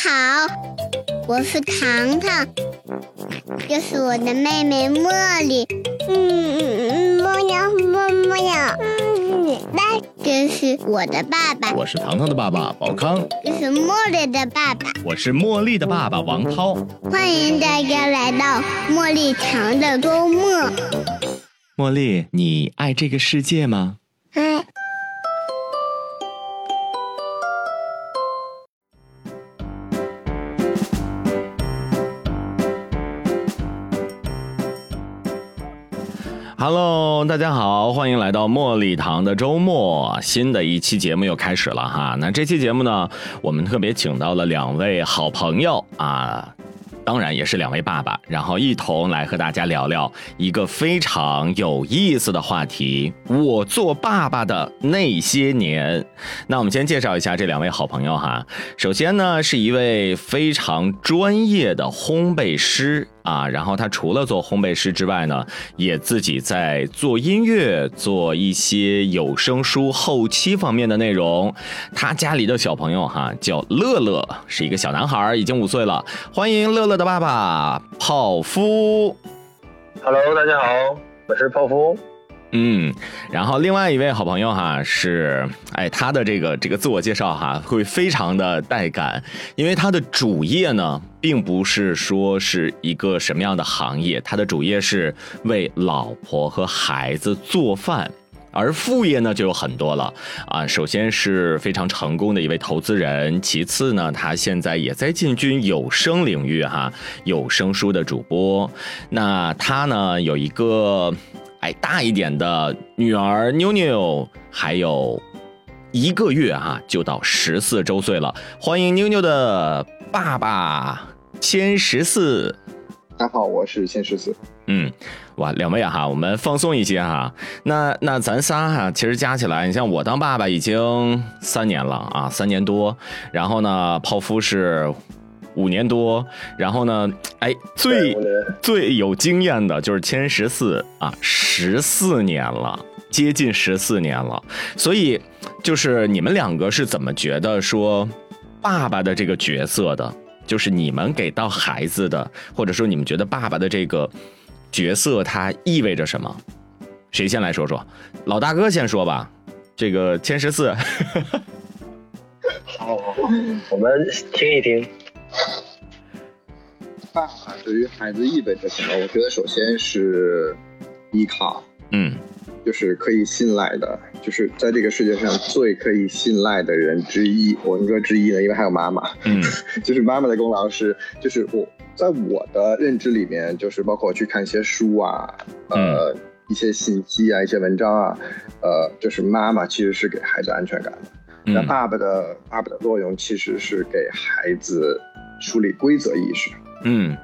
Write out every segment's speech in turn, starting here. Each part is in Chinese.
好，我是糖糖，这是我的妹妹茉莉。嗯嗯嗯，茉呀茉茉呀，嗯，那这是我的爸爸，我是糖糖的爸爸宝康，这是茉莉的爸爸，我是茉莉的爸爸王涛。欢迎大家来到茉莉糖的周末。茉莉，你爱这个世界吗？Hello，大家好，欢迎来到茉莉堂的周末，新的一期节目又开始了哈。那这期节目呢，我们特别请到了两位好朋友啊。当然也是两位爸爸，然后一同来和大家聊聊一个非常有意思的话题——我做爸爸的那些年。那我们先介绍一下这两位好朋友哈。首先呢，是一位非常专业的烘焙师啊，然后他除了做烘焙师之外呢，也自己在做音乐，做一些有声书后期方面的内容。他家里的小朋友哈叫乐乐，是一个小男孩，已经五岁了。欢迎乐乐。的爸爸泡芙，Hello，大家好，我是泡芙。嗯，然后另外一位好朋友哈是，哎，他的这个这个自我介绍哈会非常的带感，因为他的主业呢并不是说是一个什么样的行业，他的主业是为老婆和孩子做饭。而副业呢就有很多了啊，首先是非常成功的一位投资人，其次呢，他现在也在进军有声领域哈，有声书的主播。那他呢有一个哎大一点的女儿妞妞，还有一个月哈就到十四周岁了。欢迎妞妞的爸爸千十四。大家好，我是千十四。嗯，哇，两位哈，我们放松一些哈。那那咱仨哈，其实加起来，你像我当爸爸已经三年了啊，三年多。然后呢，泡芙是五年多。然后呢，哎，最最有经验的就是千十四啊，十四年了，接近十四年了。所以，就是你们两个是怎么觉得说爸爸的这个角色的？就是你们给到孩子的，或者说你们觉得爸爸的这个角色，它意味着什么？谁先来说说？老大哥先说吧。这个千十四。好，我们听一听。爸爸对于孩子意味着什么？我觉得首先是依靠。嗯。就是可以信赖的，就是在这个世界上最可以信赖的人之一。我们说之一呢，因为还有妈妈。嗯，就是妈妈的功劳是，就是我在我的认知里面，就是包括去看一些书啊，呃，一些信息啊，一些文章啊，呃，就是妈妈其实是给孩子安全感的。那爸爸的爸爸的作用其实是给孩子树立规则意识。嗯，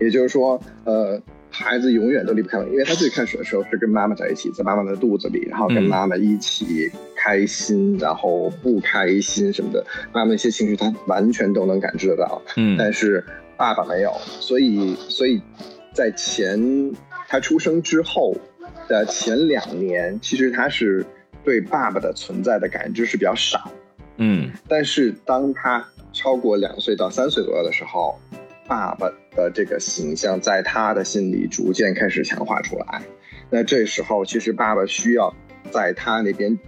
也就是说，呃。孩子永远都离不开我，因为他最开始的时候是跟妈妈在一起，在妈妈的肚子里，然后跟妈妈一起开心，然后不开心什么的，妈妈一些情绪他完全都能感知得到。嗯，但是爸爸没有，所以所以在前他出生之后的前两年，其实他是对爸爸的存在的感知是比较少。嗯，但是当他超过两岁到三岁左右的时候。爸爸的这个形象在他的心里逐渐开始强化出来，那这时候其实爸爸需要在他那边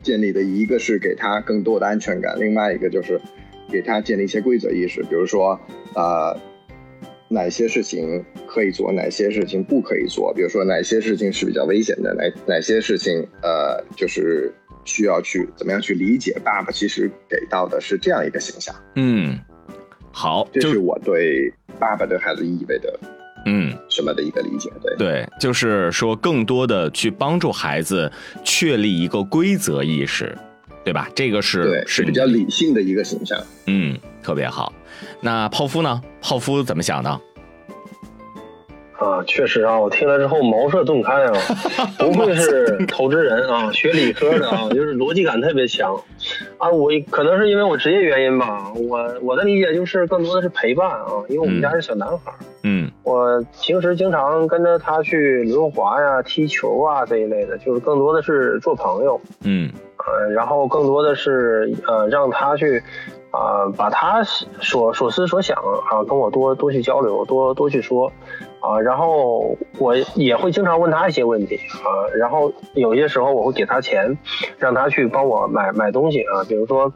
建立的一个是给他更多的安全感，另外一个就是给他建立一些规则意识，比如说呃哪些事情可以做，哪些事情不可以做，比如说哪些事情是比较危险的，哪哪些事情呃就是需要去怎么样去理解。爸爸其实给到的是这样一个形象，嗯。好，这是我对爸爸对孩子意味的，嗯，什么的一个理解。对对，就是说更多的去帮助孩子确立一个规则意识，对吧？这个是是比较理性的一个形象。嗯，特别好。那泡芙呢？泡芙怎么想的？啊，确实啊，我听了之后茅塞顿开啊，不愧是投资人啊，学理科的啊，就是逻辑感特别强啊。我可能是因为我职业原因吧，我我的理解就是更多的是陪伴啊，因为我们家是小男孩，嗯，我平时经常跟着他去轮滑呀、踢球啊这一类的，就是更多的是做朋友，嗯，呃，然后更多的是呃让他去。啊，把他所所思所想啊，跟我多多去交流，多多去说，啊，然后我也会经常问他一些问题啊，然后有些时候我会给他钱，让他去帮我买买东西啊，比如说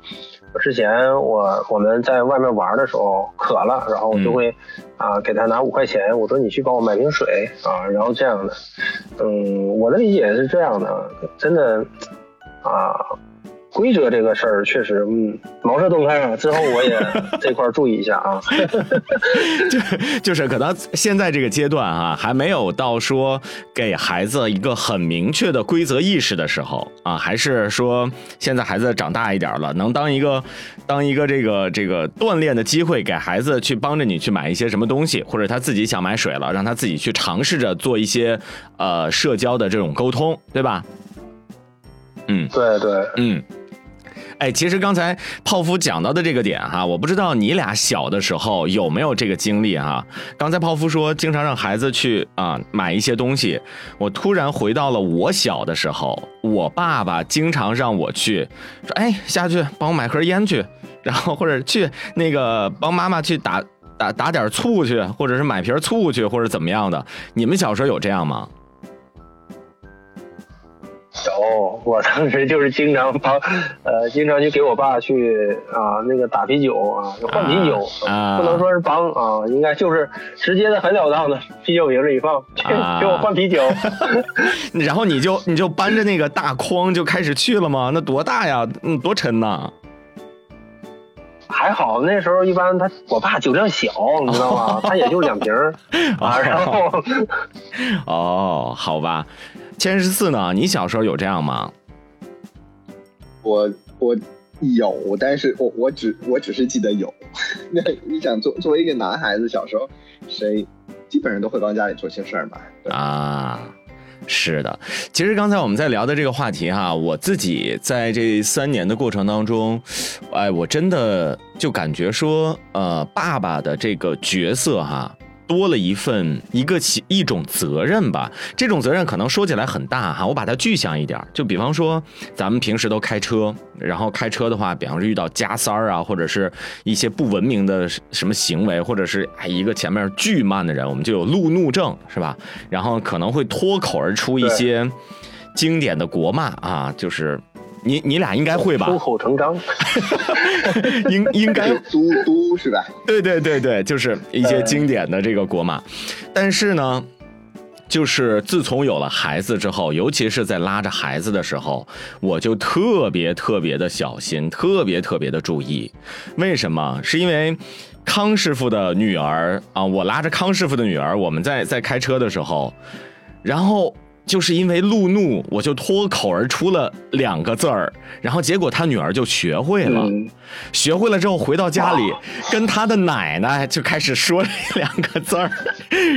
之前我我们在外面玩的时候渴了，然后我就会啊给他拿五块钱，我说你去帮我买瓶水啊，然后这样的，嗯，我的理解是这样的，真的啊。规则这个事儿确实，嗯，茅塞顿开啊。之后我也 这块注意一下啊。就就是可能现在这个阶段啊，还没有到说给孩子一个很明确的规则意识的时候啊，还是说现在孩子长大一点了，能当一个当一个这个这个锻炼的机会，给孩子去帮着你去买一些什么东西，或者他自己想买水了，让他自己去尝试着做一些呃社交的这种沟通，对吧？嗯，对对，嗯。哎，其实刚才泡芙讲到的这个点哈，我不知道你俩小的时候有没有这个经历哈。刚才泡芙说经常让孩子去啊买一些东西，我突然回到了我小的时候，我爸爸经常让我去说，哎，下去帮我买盒烟去，然后或者去那个帮妈妈去打打打点醋去，或者是买瓶醋去，或者怎么样的。你们小时候有这样吗？有，我当时就是经常帮，呃，经常就给我爸去啊，那个打啤酒啊，换啤酒，不能说是帮啊，应该就是直接的、很了当的，啤酒瓶子一放，给我换啤酒。然后你就你就搬着那个大筐就开始去了吗？那多大呀？嗯，多沉呐？还好那时候一般他我爸酒量小，你知道吗？他也就两瓶 啊，然后哦，好吧。千十四呢？你小时候有这样吗？我我有，但是我我只我只是记得有。那你想，作作为一个男孩子，小时候谁基本上都会帮家里做些事儿嘛？啊，是的。其实刚才我们在聊的这个话题哈，我自己在这三年的过程当中，哎，我真的就感觉说，呃，爸爸的这个角色哈。多了一份一个起一种责任吧，这种责任可能说起来很大哈，我把它具象一点，就比方说咱们平时都开车，然后开车的话，比方说遇到加塞儿啊，或者是一些不文明的什么行为，或者是哎一个前面巨慢的人，我们就有路怒症是吧？然后可能会脱口而出一些经典的国骂啊，就是。你你俩应该会吧？出口成章，应应该 嘟嘟是吧？对对对对，就是一些经典的这个国骂。但是呢，就是自从有了孩子之后，尤其是在拉着孩子的时候，我就特别特别的小心，特别特别的注意。为什么？是因为康师傅的女儿啊，我拉着康师傅的女儿，我们在在开车的时候，然后。就是因为路怒，我就脱口而出了两个字儿，然后结果他女儿就学会了，学会了之后回到家里，跟他的奶奶就开始说这两个字儿，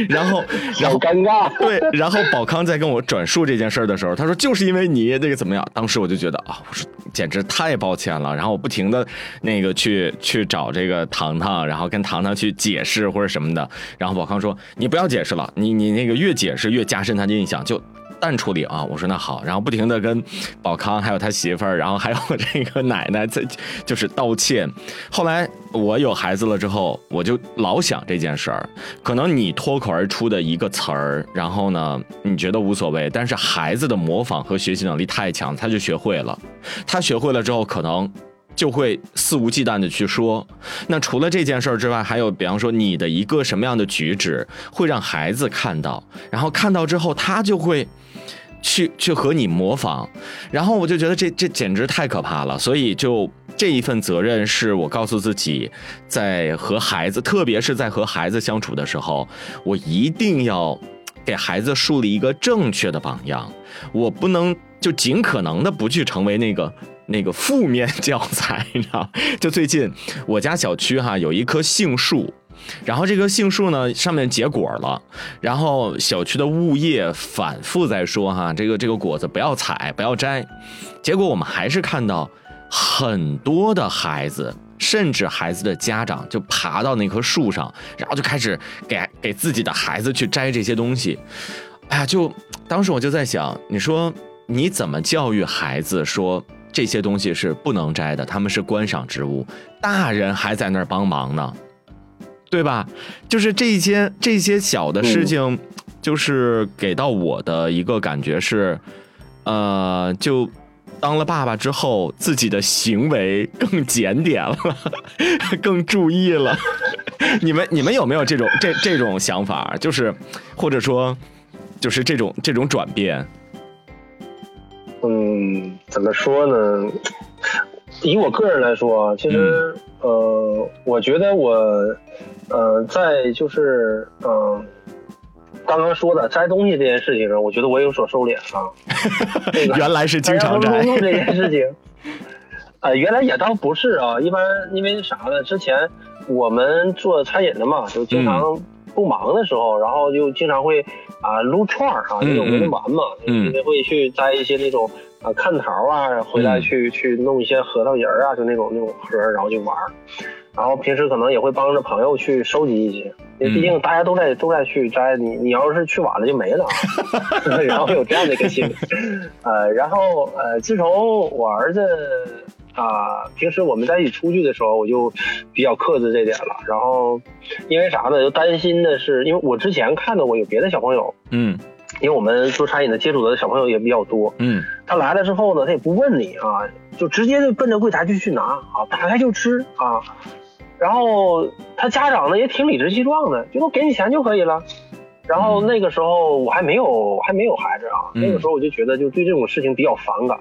然后 然后尴尬，对，然后宝康在跟我转述这件事儿的时候，他说就是因为你那个怎么样，当时我就觉得啊，我说简直太抱歉了，然后我不停的那个去去找这个糖糖，然后跟糖糖去解释或者什么的，然后宝康说你不要解释了，你你那个越解释越加深他的印象，就。淡处理啊！我说那好，然后不停的跟宝康还有他媳妇儿，然后还有这个奶奶在就是道歉。后来我有孩子了之后，我就老想这件事儿。可能你脱口而出的一个词儿，然后呢你觉得无所谓，但是孩子的模仿和学习能力太强，他就学会了。他学会了之后，可能就会肆无忌惮的去说。那除了这件事儿之外，还有比方说你的一个什么样的举止会让孩子看到，然后看到之后他就会。去去和你模仿，然后我就觉得这这简直太可怕了，所以就这一份责任是我告诉自己，在和孩子，特别是在和孩子相处的时候，我一定要给孩子树立一个正确的榜样，我不能就尽可能的不去成为那个 那个负面教材，你知道？就最近我家小区哈有一棵杏树。然后这棵杏树呢，上面结果了，然后小区的物业反复在说哈，这个这个果子不要采，不要摘。结果我们还是看到很多的孩子，甚至孩子的家长就爬到那棵树上，然后就开始给给自己的孩子去摘这些东西。哎呀，就当时我就在想，你说你怎么教育孩子说这些东西是不能摘的，他们是观赏植物，大人还在那儿帮忙呢，对吧？就是这些这些小的事情，就是给到我的一个感觉是，呃，就当了爸爸之后，自己的行为更检点了，更注意了。你们你们有没有这种这这种想法？就是或者说，就是这种这种转变。嗯，怎么说呢？以我个人来说啊，其实，呃，我觉得我，呃，在就是，嗯、刚刚说的摘东西这件事情上，我觉得我有所收敛啊。这个原来是经常 摘这件事情，呃，原来也倒不是啊，一般因为啥呢？之前我们做餐饮的嘛，就经常不忙的时候，然后就经常会啊撸串儿啊，嗯那种文玩嘛，嗯因为会去摘一些那种啊看桃啊，回来嗯去、去弄一些核桃仁儿啊，就那种那种盒儿，然后就玩儿。然后平时可能也会帮着朋友去收集一些，因为毕竟大家都在都在去摘，你你要是去晚了就没了啊。然后有这样的一个心理，呃，然后呃，自从我儿子啊、平时我们在一起出去的时候，我就比较克制这点了。然后因为啥呢？就担心的是，因为我之前看到过有别的小朋友，嗯因为我们做餐饮的接触的小朋友也比较多，嗯他来了之后呢，他也不问你啊，就直接就奔着柜台就去拿啊，打开就吃啊。然后他家长呢也挺理直气壮的，就说给你钱就可以了。然后那个时候我还没有还没有孩子啊，嗯那个时候我就觉得就对这种事情比较反感。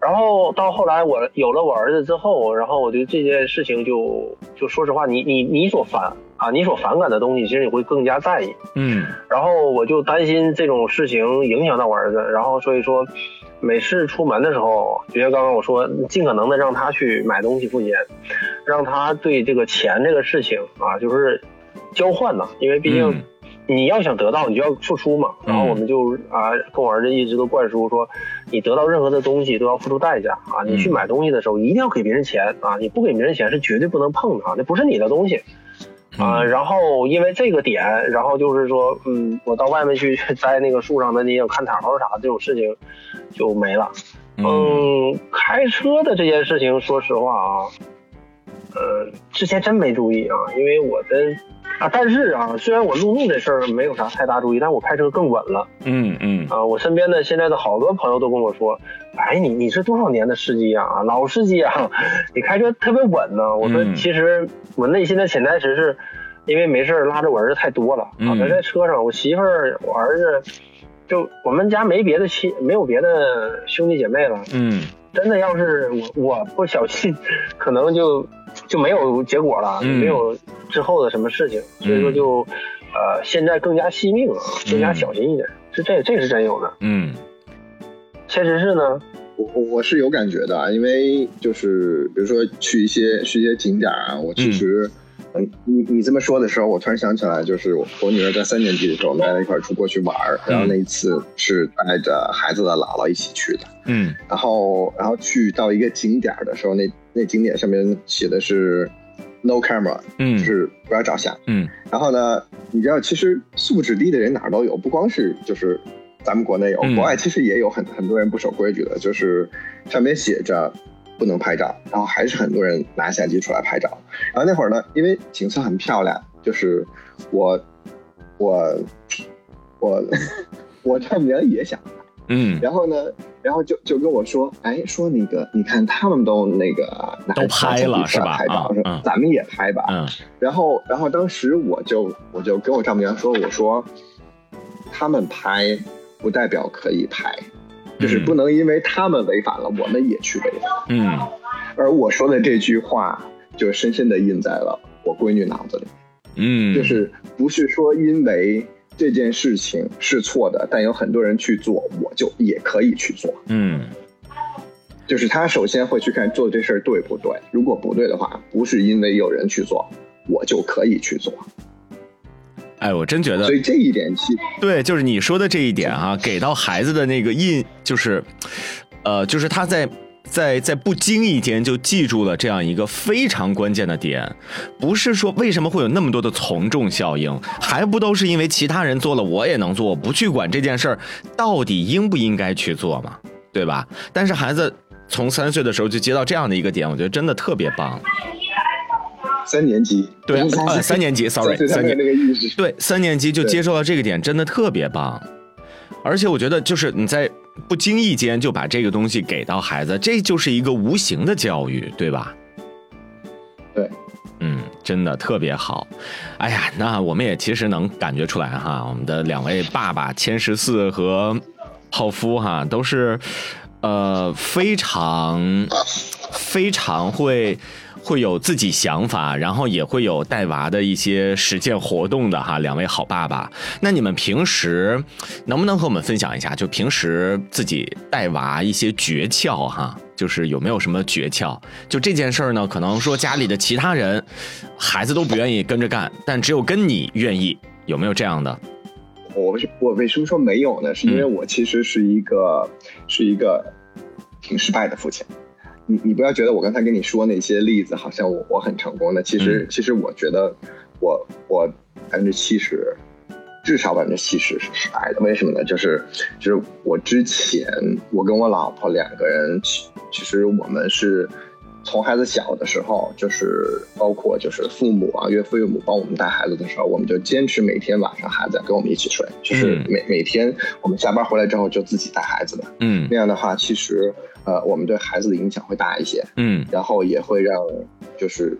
然后到后来我有了我儿子之后，然后我对这件事情就就说实话，你你你所反啊你所反感的东西，其实你会更加在意。嗯然后我就担心这种事情影响到我儿子，然后所以说，每次出门的时候，就像刚刚我说，尽可能的让他去买东西付钱，让他对这个钱这个事情啊，就是交换呐，因为毕竟嗯你要想得到，你就要付出嘛。然后我们就啊，跟我儿子一直都灌输说，你得到任何的东西都要付出代价啊，你去嗯买东西的时候一定要给别人钱啊，你不给别人钱是绝对不能碰的啊，那不是你的东西。啊、嗯然后因为这个点，然后就是说，嗯，我到外面去 摘那个树上的那些看桃儿啥这种事情就没了。嗯嗯，开车的这件事情，说实话啊，呃，之前真没注意啊，因为我的啊，但是啊，虽然我路怒这事儿没有啥太大注意，但我开车更稳了嗯嗯啊。我身边的现在的好多朋友都跟我说，哎，你你是多少年的司机啊？老司机啊，你开车特别稳呢。我说，嗯其实我内心的潜台词是，因为没事拉着我儿子太多了啊，在车上，我媳妇儿、我儿子。就我们家没别的亲，没有别的兄弟姐妹了，嗯。真的要是我我不小心，可能就就没有结果了，嗯。没有之后的什么事情，所以说就呃现在更加惜命了，更加小心一点，是这这是真有的。嗯。确实是呢，我我我是有感觉的啊，因为就是比如说去一些去一些景点啊，我其实，嗯，你你这么说的时候，我突然想起来，就是我我女儿在三年级的时候，我们大家一块儿出国去玩儿，然后那一次是带着孩子的姥姥一起去的，嗯。然后然后去到一个景点儿的时候，那那景点上面写的是 no camera，嗯。就是不要照相。嗯。然后呢，你知道，其实素质低的人哪儿都有，不光是就是咱们国内有，嗯。国外其实也有很很多人不守规矩的，就是上面写着不能拍照，然后还是很多人拿相机出来拍照。然后那会儿呢，因为景色很漂亮，就是我我我 我丈母娘也想。拍嗯。然后呢，然后就就跟我说，哎，说那个，你看他们都那个拿都拍了是吧？拍照，说啊嗯。咱们也拍吧。嗯。然后，然后当时我就我就跟我丈母娘说，我说他们拍不代表可以拍，就是嗯不能因为他们违反了，我们也去违反。嗯而我说的这句话，就深深的印在了我闺女脑子里，嗯，就是不是说因为这件事情是错的，但有很多人去做，我就也可以去做。嗯就是他首先会去看做这事儿对不对，如果不对的话，不是因为有人去做，我就可以去做。哎，我真觉得所以这一点其对，就是你说的这一点啊、给到孩子的那个印，就是，呃，就是他在在在不经意间就记住了这样一个非常关键的点，不是说为什么会有那么多的从众效应，还不都是因为其他人做了我也能做，不去管这件事儿到底应不应该去做嘛，对吧？但是孩子从三岁的时候就接到这样的一个点，我觉得真的特别棒。三年级，对，呃，三年级，sorry，三年那个意识，对，三年级就接受到这个点，真的特别棒。而且我觉得，就是你在不经意间就把这个东西给到孩子，这就是一个无形的教育，对吧？对，嗯，真的特别好。哎呀，那我们也其实能感觉出来哈，我们的两位爸爸千十四和泡芙哈，都是呃非常非常会。会有自己想法，然后也会有带娃的一些实践活动的哈，两位好爸爸。那你们平时能不能和我们分享一下，就平时自己带娃一些诀窍哈？就是有没有什么诀窍？就这件事儿呢，可能说家里的其他人孩子都不愿意跟着干，但只有跟你愿意，有没有这样的？我为我为什么说没有呢？是因为我其实是一个是一个挺失败的父亲。你你不要觉得我刚才跟你说那些例子好像我我很成功的，其实其实我觉得我我百分之七十，至少百分之七十是失败的。为什么呢？就是就是我之前我跟我老婆两个人，其其实我们是。从孩子小的时候，就是包括就是父母啊、岳父岳母帮我们带孩子的时候，我们就坚持每天晚上孩子跟我们一起睡，就是每每天我们下班回来之后就自己带孩子的。嗯，那样的话，其实呃，我们对孩子的影响会大一些。嗯，然后也会让就是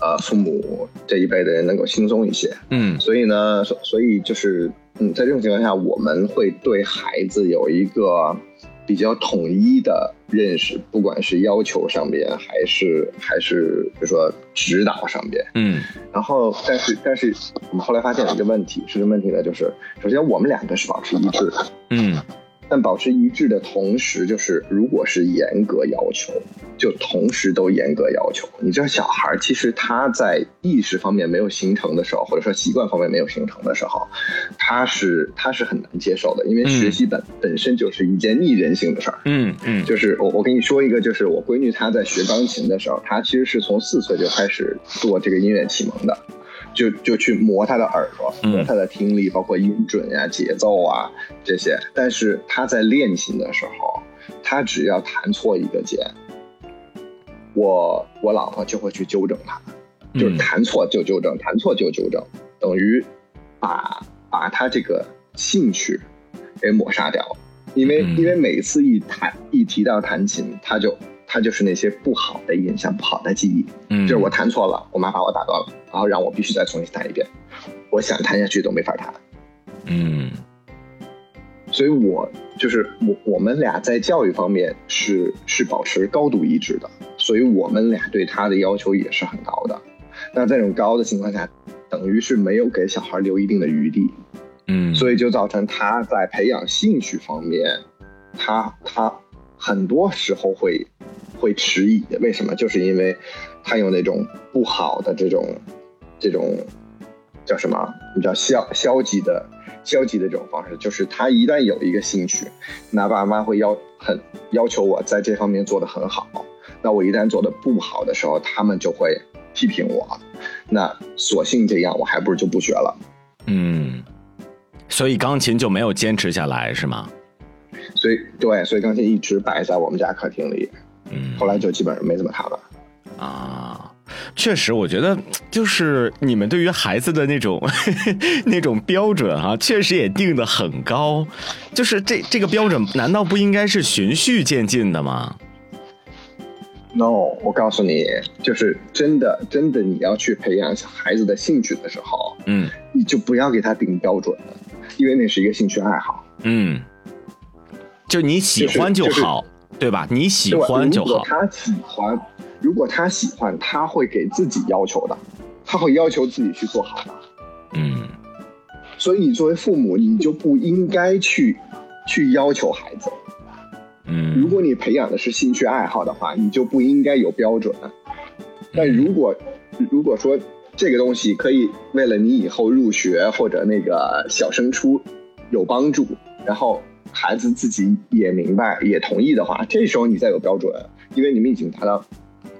呃父母这一辈的人能够轻松一些。嗯，所以呢，所所以就是嗯，在这种情况下，我们会对孩子有一个。比较统一的认识，不管是要求上边，还是还是比如说指导上边，嗯，然后但是但是我们后来发现了一个问题，是什么问题呢？就是首先我们两个是保持一致的，嗯。但保持一致的同时，就是如果是严格要求，就同时都严格要求。你知道，小孩其实他在意识方面没有形成的时候，或者说习惯方面没有形成的时候，他是他是很难接受的，因为学习本本身就是一件逆人性的事儿。嗯嗯，就是我我跟你说一个，就是我闺女她在学钢琴的时候，她其实是从四岁就开始做这个音乐启蒙的。就就去磨他的耳朵，磨他的听力，包括音准呀、节奏啊这些。但是他在练琴的时候，他只要弹错一个键，我我老婆就会去纠正他，就是弹错就纠正，弹错就纠正，等于把把他这个兴趣给抹杀掉。了。因为因为每次一弹一提到弹琴，他就。他就是那些不好的印象、不好的记忆，嗯，就是我弹错了，我妈把我打断了，然后让我必须再重新弹一遍，我想弹下去都没法弹，嗯，所以我就是我我们俩在教育方面是是保持高度一致的，所以我们俩对他的要求也是很高的。那在这种高的情况下，等于是没有给小孩留一定的余地，嗯，所以就造成他在培养兴趣方面，他他很多时候会。会迟疑，为什么？就是因为他有那种不好的这种，这种叫什么？你叫消消极的、消极的这种方式。就是他一旦有一个兴趣，那爸妈会要很要求我在这方面做得很好。那我一旦做的不好的时候，他们就会批评我。那索性这样，我还不如就不学了。嗯，所以钢琴就没有坚持下来，是吗？所以对，所以钢琴一直摆在我们家客厅里。嗯，后来就基本上没怎么弹了。啊，确实，我觉得就是你们对于孩子的那种 那种标准啊，确实也定的很高。就是这这个标准，难道不应该是循序渐进的吗？No，我告诉你，就是真的真的，你要去培养小孩子的兴趣的时候，嗯，你就不要给他定标准，因为那是一个兴趣爱好。嗯，就你喜欢就好。对吧？你喜欢就好。他喜欢，如果他喜欢，他会给自己要求的，他会要求自己去做好的。嗯。所以你作为父母，你就不应该去去要求孩子。嗯。如果你培养的是兴趣爱好的话，你就不应该有标准。但如果如果说这个东西可以为了你以后入学或者那个小升初有帮助，然后。孩子自己也明白也同意的话，这时候你再有标准，因为你们已经达到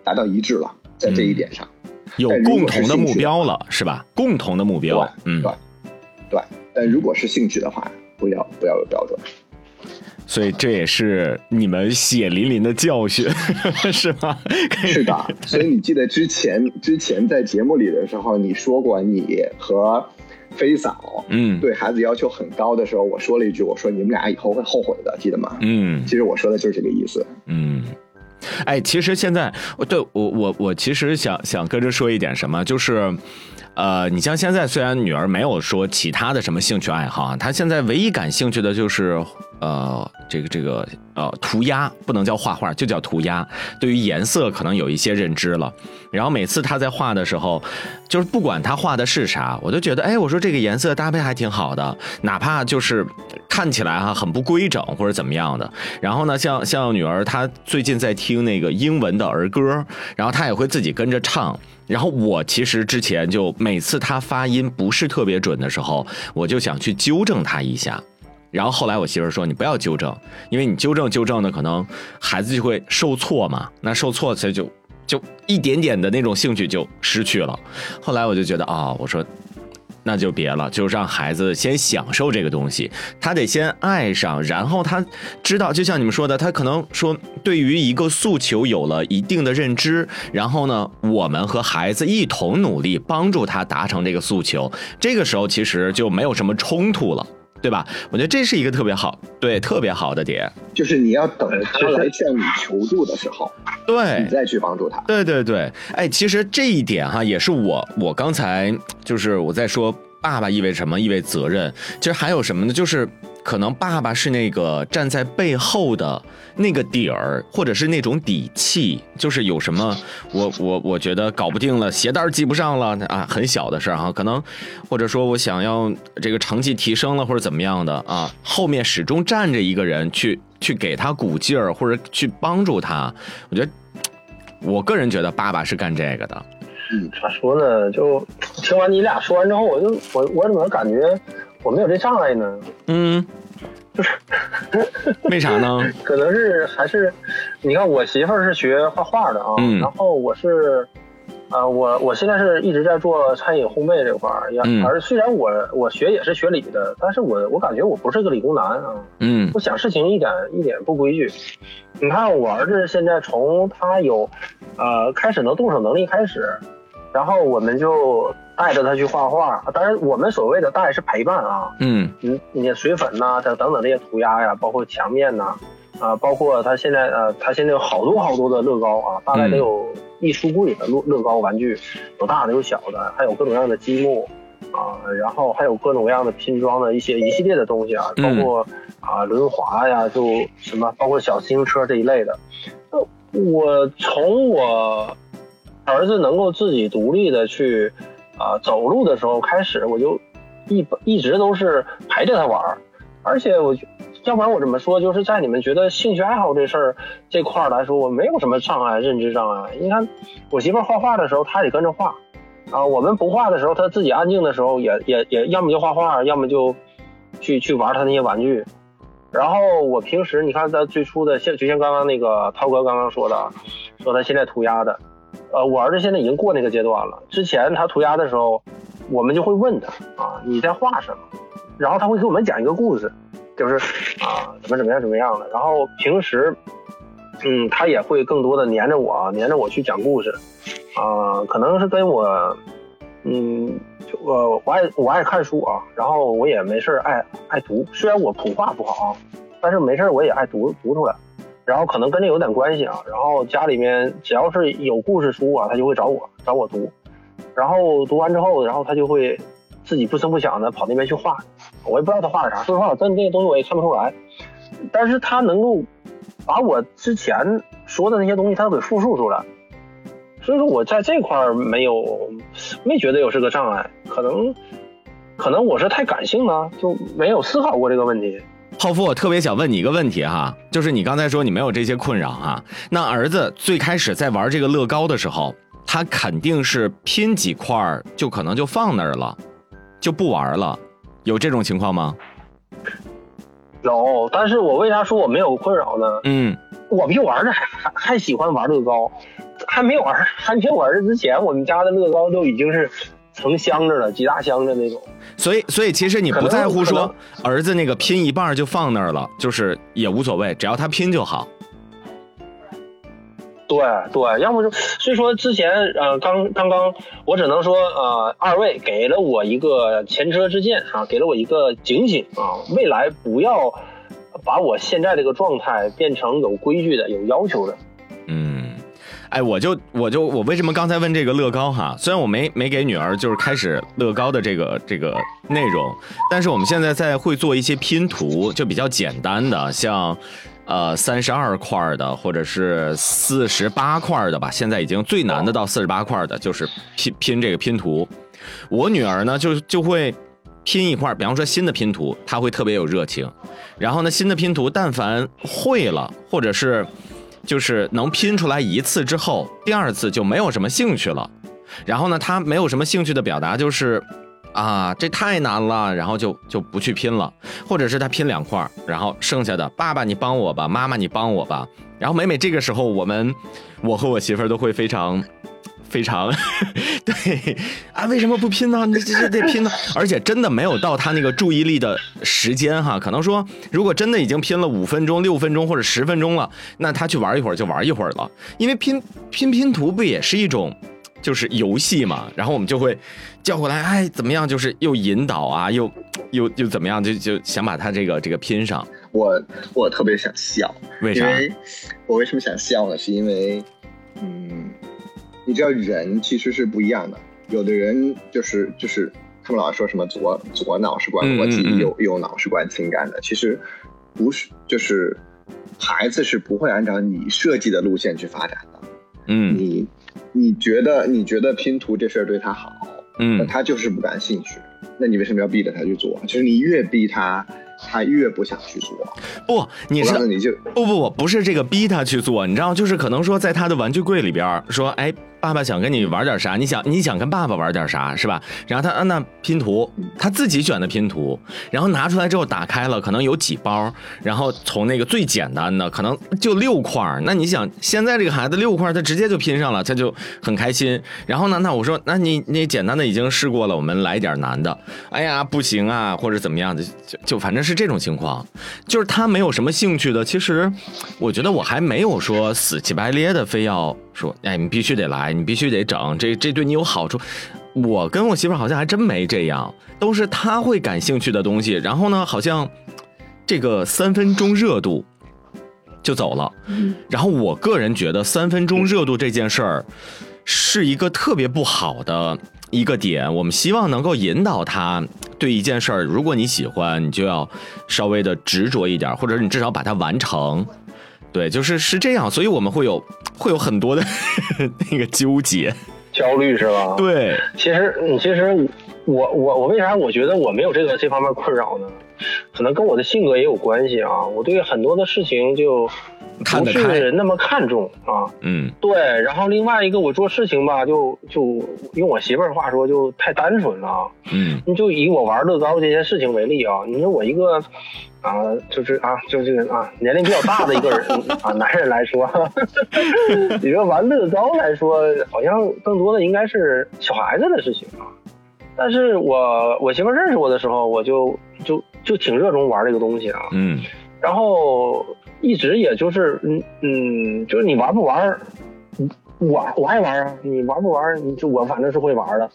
达到一致了，在这一点上有共同的目标了，是吧？共同的目标，嗯，对，对。但如果是兴趣的话，不要不要有标准。所以这也是你们血淋淋的教训，是吧？是的，所以你记得之前之前在节目里的时候，你说过你和飞嫂嗯对孩子要求很高的时候，我说了一句，我说你们俩以后会后悔的，记得吗？嗯其实我说的就是这个意思。嗯。哎，其实现在，对我我我其实想想跟着说一点什么，就是，呃，你像现在虽然女儿没有说其他的什么兴趣爱好啊，她现在唯一感兴趣的就是呃这个这个呃涂鸦，不能叫画画，就叫涂鸦。对于颜色可能有一些认知了，然后每次她在画的时候，就是不管她画的是啥，我就觉得哎，我说这个颜色搭配还挺好的，哪怕就是看起来哈、很不规整或者怎么样的。然后呢，像像女儿她最近在听那个英文的儿歌，然后她也会自己跟着唱。然后我其实之前就每次她发音不是特别准的时候，我就想去纠正她一下。然后后来我媳妇儿说：“你不要纠正，因为你纠正纠正的可能孩子就会受挫嘛。那受挫，所以就就一点点的那种兴趣就失去了。后来我就觉得啊、我说那就别了，就让孩子先享受这个东西，他得先爱上，然后他知道，就像你们说的，他可能说对于一个诉求有了一定的认知，然后呢，我们和孩子一同努力，帮助他达成这个诉求，这个时候其实就没有什么冲突了。对吧？我觉得这是一个特别好，对，特别好的点。就是你要等呃他来向你求助的时候，对，你再去帮助他。对对对，哎，其实这一点哈，也是我我刚才就是我在说爸爸意味着什么，意味责任。其实还有什么呢？就是可能爸爸是那个站在背后的那个底儿，或者是那种底气，就是有什么我我我觉得搞不定了，鞋带系不上了啊，很小的事儿哈，可能或者说我想要这个成绩提升了或者怎么样的啊，后面始终站着一个人去去给他鼓劲儿，或者去帮助他，我觉得。我个人觉得爸爸是干这个的，嗯咋说呢？就听完你俩说完之后，我就我我怎么感觉我没有这障碍呢？嗯，就 是为啥呢？可能是还是，你看我媳妇儿是学画画的啊，嗯然后我是，呃，我我现在是一直在做餐饮烘焙这块儿，也、嗯而虽然我我学也是学理的，但是我我感觉我不是个理工男啊，嗯我想事情一点一点不规矩。你看我儿子现在从他有，呃，开始能动手能力开始，然后我们就带着他去画画。当然，我们所谓的带是陪伴啊，嗯你你水粉呐、等等等这些涂鸦呀，包括墙面呐、啊，包括他现在呃，他现在有好多好多的乐高啊，大概得有一书柜的乐乐高玩具，有大的有小的，还有各种各样的积木啊，然后还有各种各样的拼装的一些一系列的东西啊，包嗯括啊轮滑呀，就什么包括小自行车这一类的。那我从我儿子能够自己独立的去啊、走路的时候开始，我就一一直都是陪着他玩儿，而且我要不然我怎么说，就是在你们觉得兴趣爱好这事儿这块儿来说，我没有什么障碍，认知障碍。你看我媳妇儿画画的时候，她也跟着画，啊，我们不画的时候，她自己安静的时候也也也要么就画画，要么就去去玩她那些玩具。然后我平时你看，在最初的像就像刚刚那个涛哥刚刚说的啊，说他现在涂鸦的，呃，我儿子现在已经过那个阶段了。之前他涂鸦的时候，我们就会问他啊，你在画什么？然后他会给我们讲一个故事，就是啊，怎么怎么样怎么样的。然后平时，嗯，他也会更多的黏着我，黏着我去讲故事，啊，可能是跟我，嗯，就呃，我爱我爱看书啊，然后我也没事爱爱读，虽然我普话不好啊，但是没事我也爱读读出来。然后可能跟这有点关系啊。然后家里面只要是有故事书啊，他就会找我找我读，然后读完之后，然后他就会自己不声不响的跑那边去画。我也不知道他画的啥，说实话，真这些东西我也看不出来。但是他能够把我之前说的那些东西，他都给复述出来。所以说我在这块儿没有没觉得有这个障碍，可能可能我是太感性了，就没有思考过这个问题。浩夫，我特别想问你一个问题哈，就是你刚才说你没有这些困扰哈，那儿子最开始在玩这个乐高的时候，他肯定是拼几块儿就可能就放那儿了，就不玩了，有这种情况吗？有，但是我为啥说我没有困扰呢？嗯我比我儿子还还还喜欢玩乐高，还没有儿还没有儿子之前，我们家的乐高都已经是成箱子了，几大箱子那种。所以，所以其实你不在乎说儿子那个拼一半就放那儿了，就是也无所谓，只要他拼就好。对对，要么就所以说之前呃刚刚刚我只能说呃二位给了我一个前车之鉴啊，给了我一个警醒啊，未来不要把我现在这个状态变成有规矩的、有要求的。哎，我就我就我为什么刚才问这个乐高哈？虽然我没没给女儿就是开始乐高的这个这个内容，但是我们现在在会做一些拼图，就比较简单的，像呃三十二块的或者是四十八块的吧。现在已经最难的到四十八块的，就是拼拼这个拼图。我女儿呢就就会拼一块，比方说新的拼图，她会特别有热情。然后呢，新的拼图但凡会了，或者是就是能拼出来一次之后，第二次就没有什么兴趣了。然后呢，他没有什么兴趣的表达就是。啊，这太难了，然后就就不去拼了，或者是他拼两块，然后剩下的爸爸你帮我吧，妈妈你帮我吧。然后每每这个时候，我们我和我媳妇儿都会非常非常对啊，为什么不拼呢？你这这得拼呢，而且真的没有到他那个注意力的时间哈，可能说如果真的已经拼了五分钟、六分钟或者十分钟了，那他去玩一会儿就玩一会儿了，因为拼拼拼图不也是一种。就是游戏嘛，然后我们就会叫过来，哎，怎么样？就是又引导啊，又又又怎么样？就就想把他这个这个拼上。我我特别想笑，为啥？因为我为什么想笑呢？是因为，嗯，你知道人其实是不一样的，有的人就是就是他们老说什么左左脑是管逻辑，嗯嗯嗯右右脑是管情感的，其实不是，就是孩子是不会按照你设计的路线去发展的。嗯你你觉得你觉得拼图这事儿对他好，那嗯，他就是不感兴趣，那你为什么要逼着他去做？其实你越逼他，他越不想去做。不，你是你就不不不，不是这个逼他去做，你知道，就是可能说在他的玩具柜里边说，哎，爸爸想跟你玩点啥？你想你想跟爸爸玩点啥是吧？然后他啊那拼图，他自己选的拼图，然后拿出来之后打开了，可能有几包，然后从那个最简单的可能就六块，那你想现在这个孩子六块他直接就拼上了，他就很开心。然后呢，那我说那你你简单的已经试过了，我们来点难的。哎呀不行啊，或者怎么样的，就就反正是这种情况，就是他没有什么兴趣的。其实我觉得我还没有说死乞白咧的非要说，哎，你必须得来，你必须得整，这这对你有好处。我跟我媳妇儿好像还真没这样，都是她会感兴趣的东西，然后呢，好像这个三分钟热度就走了。然后我个人觉得三分钟热度这件事儿是一个特别不好的一个点，我们希望能够引导他对一件事儿，如果你喜欢，你就要稍微的执着一点，或者你至少把它完成。对，就是是这样，所以我们会有会有很多的那个纠结。焦虑是吧？，对，其实嗯，其实我我我为啥我觉得我没有这个这方面困扰呢？可能跟我的性格也有关系啊。我对很多的事情就不是那么看重啊。嗯对，然后另外一个我做事情吧，就就用我媳妇儿话说，就太单纯了啊。嗯你就以我玩乐高这件事情为例啊，你说我一个啊，就是啊，就这个啊，年龄比较大的一个人 啊，男人来说，你说玩乐高来说，好像更多的应该是小孩子的事情啊。但是我我媳妇认识我的时候，我就就就挺热衷玩这个东西啊。嗯然后一直也就是嗯嗯，就是你玩不玩儿，我我爱玩啊，你玩不玩，你就我反正是会玩的。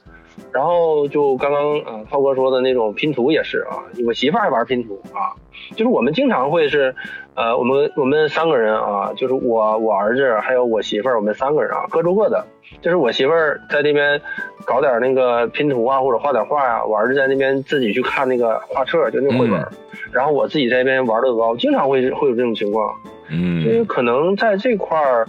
然后就刚刚啊，涛哥说的那种拼图也是啊，我媳妇儿爱玩拼图啊，就是我们经常会是，呃，我们我们三个人啊，就是我我儿子还有我媳妇儿，我们三个人啊，各做各的。就是我媳妇儿在那边搞点那个拼图啊，或者画点画啊，我儿子在那边自己去看那个画册，就那个绘本。然后我自己在那边玩乐高，经常会会有这种情况，因为嗯可能在这块儿，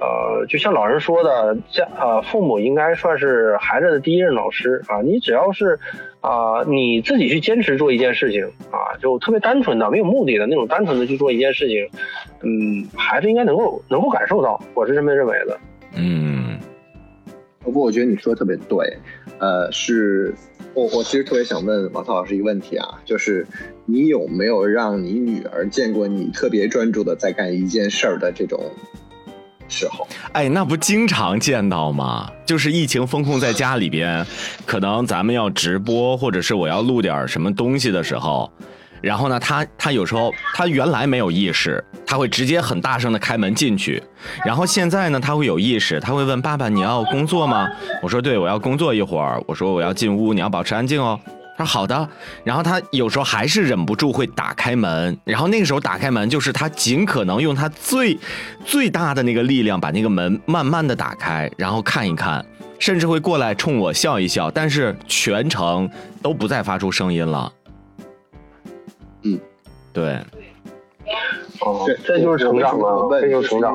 呃，就像老人说的，家呃父母应该算是孩子的第一任老师啊。你只要是啊、你自己去坚持做一件事情啊，就特别单纯的、没有目的的那种单纯的去做一件事情，嗯，孩子应该能够能够感受到，我是这么认为的。嗯不过我觉得你说的特别对，呃，是我我其实特别想问王涛老师一个问题啊，就是你有没有让你女儿见过你特别专注的在干一件事儿的这种时候。哎，那不经常见到吗？就是疫情封控在家里边，可能咱们要直播，或者是我要录点什么东西的时候，然后呢，他他有时候他原来没有意识，他会直接很大声的开门进去，然后现在呢，他会有意识，他会问爸爸你要工作吗？我说对，我要工作一会儿。我说我要进屋，你要保持安静哦。他说好的，然后他有时候还是忍不住会打开门，然后那个时候打开门就是他尽可能用他最最大的那个力量把那个门慢慢的打开，然后看一看，甚至会过来冲我笑一笑，但是全程都不再发出声音了。嗯，对，哦，这就是成长嘛，这就是成长。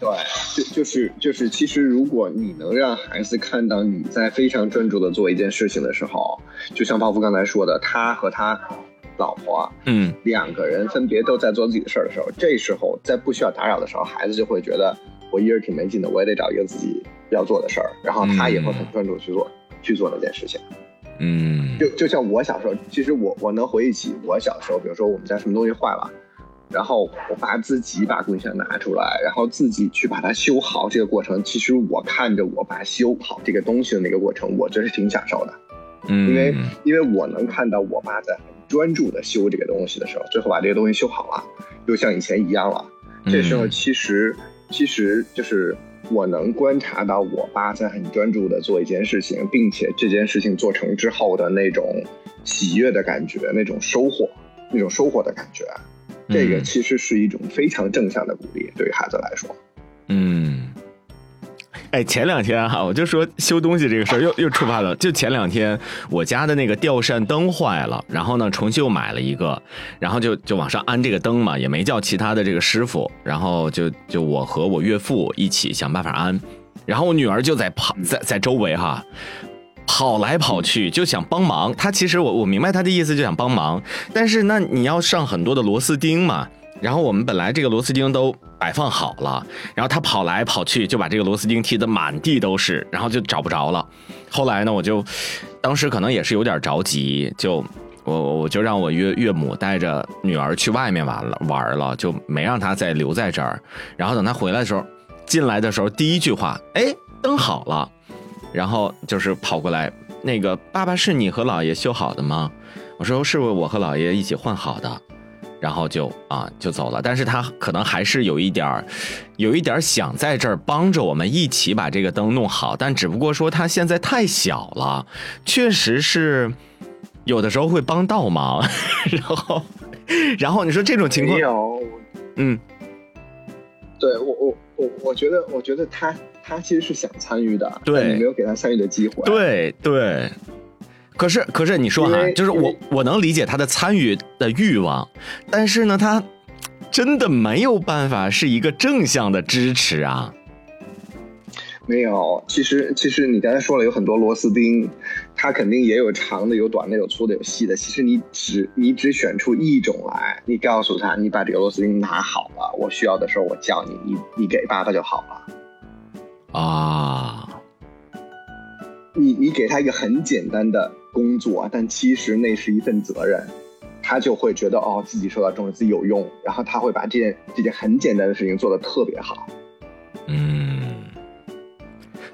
对，就就是就是，其实如果你能让孩子看到你在非常专注的做一件事情的时候，就像泡芙刚才说的，他和他老婆，嗯，两个人分别都在做自己的事儿的时候，这时候在不需要打扰的时候，孩子就会觉得我一人挺没劲的，我也得找一个自己要做的事儿，然后他也会很专注去做去做那件事情。嗯，就就像我小时候，其实我我能回忆起我小时候，比如说我们家什么东西坏了。然后我爸自己把工具箱拿出来，然后自己去把它修好。这个过程，其实我看着我爸修好这个东西的那个过程，我真是挺享受的。嗯，因为因为我能看到我爸在很专注的修这个东西的时候，最后把这个东西修好了，又像以前一样了。这时候其实其实就是我能观察到我爸在很专注的做一件事情，并且这件事情做成之后的那种喜悦的感觉，那种收获，那种收获的感觉。这个其实是一种非常正向的鼓励，对于孩子来说。嗯，哎，前两天哈，我就说修东西这个事儿又又触发了。就前两天，我家的那个吊扇灯坏了，然后呢重新又买了一个，然后就就往上安这个灯嘛，也没叫其他的这个师傅，然后就就我和我岳父一起想办法安，然后我女儿就在跑在在周围哈。跑来跑去就想帮忙，他其实我我明白他的意思，就想帮忙。但是那你要上很多的螺丝钉嘛，然后我们本来这个螺丝钉都摆放好了，然后他跑来跑去就把这个螺丝钉踢得满地都是，然后就找不着了。后来呢，我就当时可能也是有点着急，就我我就让我岳岳母带着女儿去外面玩了玩了，就没让她再留在这儿。然后等她回来的时候，进来的时候第一句话，哎，灯好了。然后就是跑过来，那个爸爸是你和姥爷修好的吗？我说是我和姥爷一起换好的，然后就啊就走了。但是他可能还是有一点儿，有一点想在这儿帮着我们一起把这个灯弄好，但只不过说他现在太小了，确实是有的时候会帮倒忙。然后，然后你说这种情况，嗯，对我我我我觉得我觉得他。他其实是想参与的，对，没有给他参与的机会。对对，可是可是你说哈，就是我我能理解他的参与的欲望，但是呢，他真的没有办法是一个正向的支持啊。没有，其实其实你刚才说了有很多螺丝钉，它肯定也有长的、有短的、有粗的、有细的。其实你只你只选出一种来，你告诉他，你把这个螺丝钉拿好了，我需要的时候我叫你，你你给爸爸就好了。啊，你你给他一个很简单的工作，但其实那是一份责任，他就会觉得哦自己受到重视，自己有用，然后他会把这件这件很简单的事情做得特别好。嗯，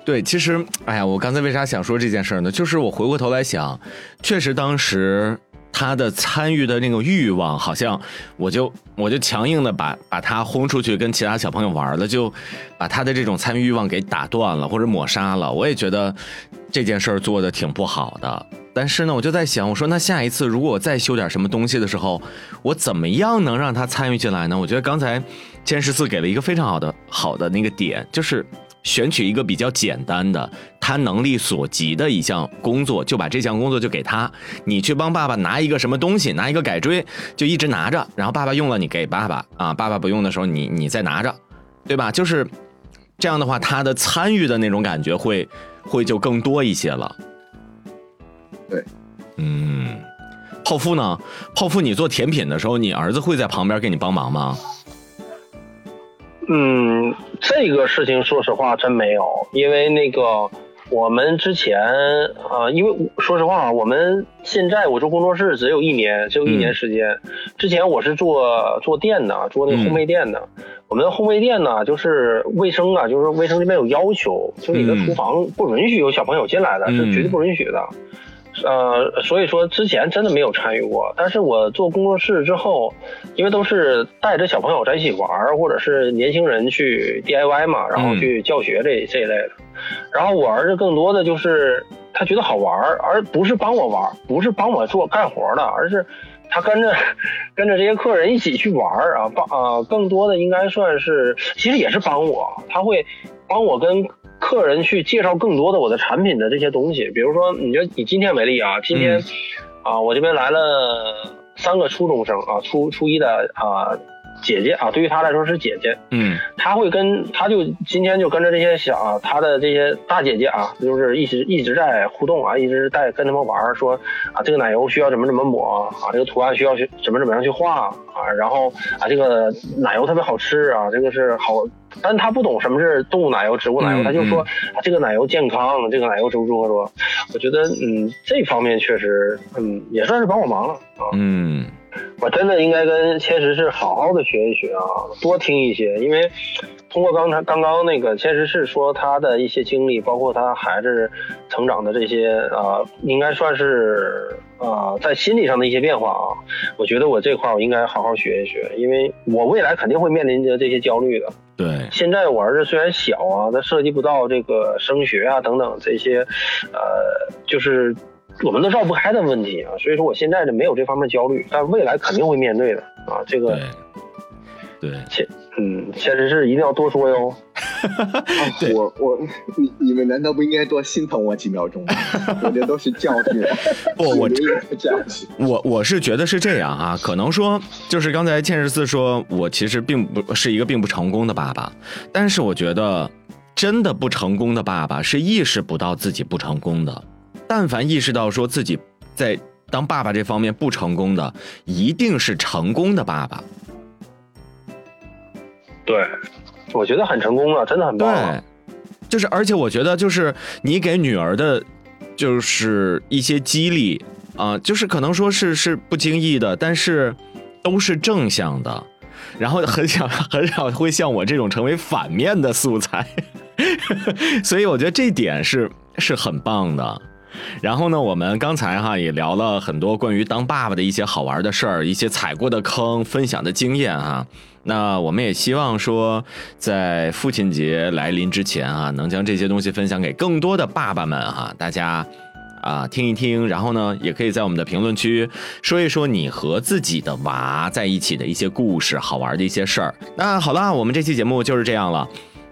对，其实哎呀，我刚才为啥想说这件事呢？就是我回过头来想，确实当时。他的参与的那个欲望，好像我就我就强硬的把把他轰出去跟其他小朋友玩了，就把他的这种参与欲望给打断了或者抹杀了。我也觉得这件事儿做的挺不好的。但是呢，我就在想，我说那下一次如果我再修点什么东西的时候，我怎么样能让他参与进来呢？我觉得刚才千十四给了一个非常好的好的那个点，就是。选取一个比较简单的，他能力所及的一项工作，就把这项工作就给他。你去帮爸爸拿一个什么东西，拿一个改锥，就一直拿着。然后爸爸用了，你给爸爸啊。爸爸不用的时候，你你再拿着，对吧？就是这样的话，他的参与的那种感觉会会就更多一些了。对，嗯，泡芙呢？泡芙，你做甜品的时候，你儿子会在旁边给你帮忙吗？嗯，这个事情说实话真没有，因为那个我们之前啊，因为说实话啊，我们现在我做工作室只有一年，只有一年时间。之前我是做做店的，做那个烘焙店的。我们烘焙店呢，就是卫生啊，就是卫生这边有要求，就你的厨房不允许有小朋友进来的，是绝对不允许的。呃，所以说之前真的没有参与过。但是我做工作室之后，因为都是带着小朋友在一起玩，或者是年轻人去 DIY 嘛，然后去教学这这一类的。然后我儿子更多的就是他觉得好玩，而不是帮我玩，不是帮我做干活的，而是他跟着跟着这些客人一起去玩啊，帮啊，更多的应该算是其实也是帮我，他会帮我跟。客人去介绍更多的我的产品的这些东西，比如说，你就以今天为例啊，今天啊，我这边来了三个初中生啊，初初一的啊。姐姐啊，对于他来说是姐姐，嗯，他会跟他就今天就跟着这些小他的这些大姐姐啊，就是一直一直在互动啊，一直在跟他们玩，说啊这个奶油需要怎么怎么抹啊，这个图案需要去怎么怎么样去画啊，然后啊这个奶油特别好吃啊，这个是好，但他不懂什么是动物奶油、植物奶油，他就说啊这个奶油健康，这个奶油如何如何说，我觉得嗯这方面确实嗯也算是帮我忙了啊，嗯。我真的应该跟千石是好好的学一学啊，多听一些，因为通过刚才刚刚那个千石是说他的一些经历，包括他孩子成长的这些啊，应该算是啊在心理上的一些变化啊。我觉得我这块我应该好好学一学，因为我未来肯定会面临着这些焦虑的。对，现在我儿子虽然小啊，他涉及不到这个升学啊等等这些，呃，就是。我们都绕不开的问题啊，所以说我现在呢没有这方面焦虑，但未来肯定会面对的啊。这个，对，切，嗯，确实是一定要多说哟。我我你你们难道不应该多心疼我几秒钟吗？我这都是教训。不，我这样子。我我是觉得是这样啊，可能说就是刚才千十四说我其实并不是一个并不成功的爸爸，但是我觉得真的不成功的爸爸是意识不到自己不成功的。但凡意识到说自己在当爸爸这方面不成功的，一定是成功的爸爸。对，我觉得很成功了，真的很棒。对，就是而且我觉得就是你给女儿的，就是一些激励啊，就是可能说是是不经意的，但是都是正向的，然后很想很少会像我这种成为反面的素材，所以我觉得这点是是很棒的。然后呢，我们刚才哈也聊了很多关于当爸爸的一些好玩的事儿，一些踩过的坑，分享的经验哈。那我们也希望说，在父亲节来临之前啊，能将这些东西分享给更多的爸爸们哈，大家啊听一听。然后呢，也可以在我们的评论区说一说你和自己的娃在一起的一些故事，好玩的一些事儿。那好了，我们这期节目就是这样了，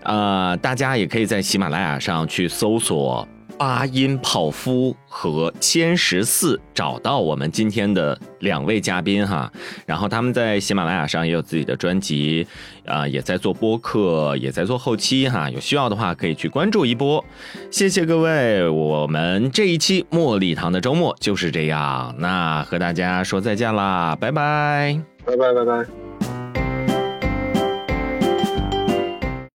呃，大家也可以在喜马拉雅上去搜索。八音泡芙和千十四找到我们今天的两位嘉宾哈，然后他们在喜马拉雅上也有自己的专辑，啊，也在做播客，也在做后期哈，有需要的话可以去关注一波。谢谢各位，我们这一期茉莉堂的周末就是这样，那和大家说再见啦，拜拜，拜拜拜拜。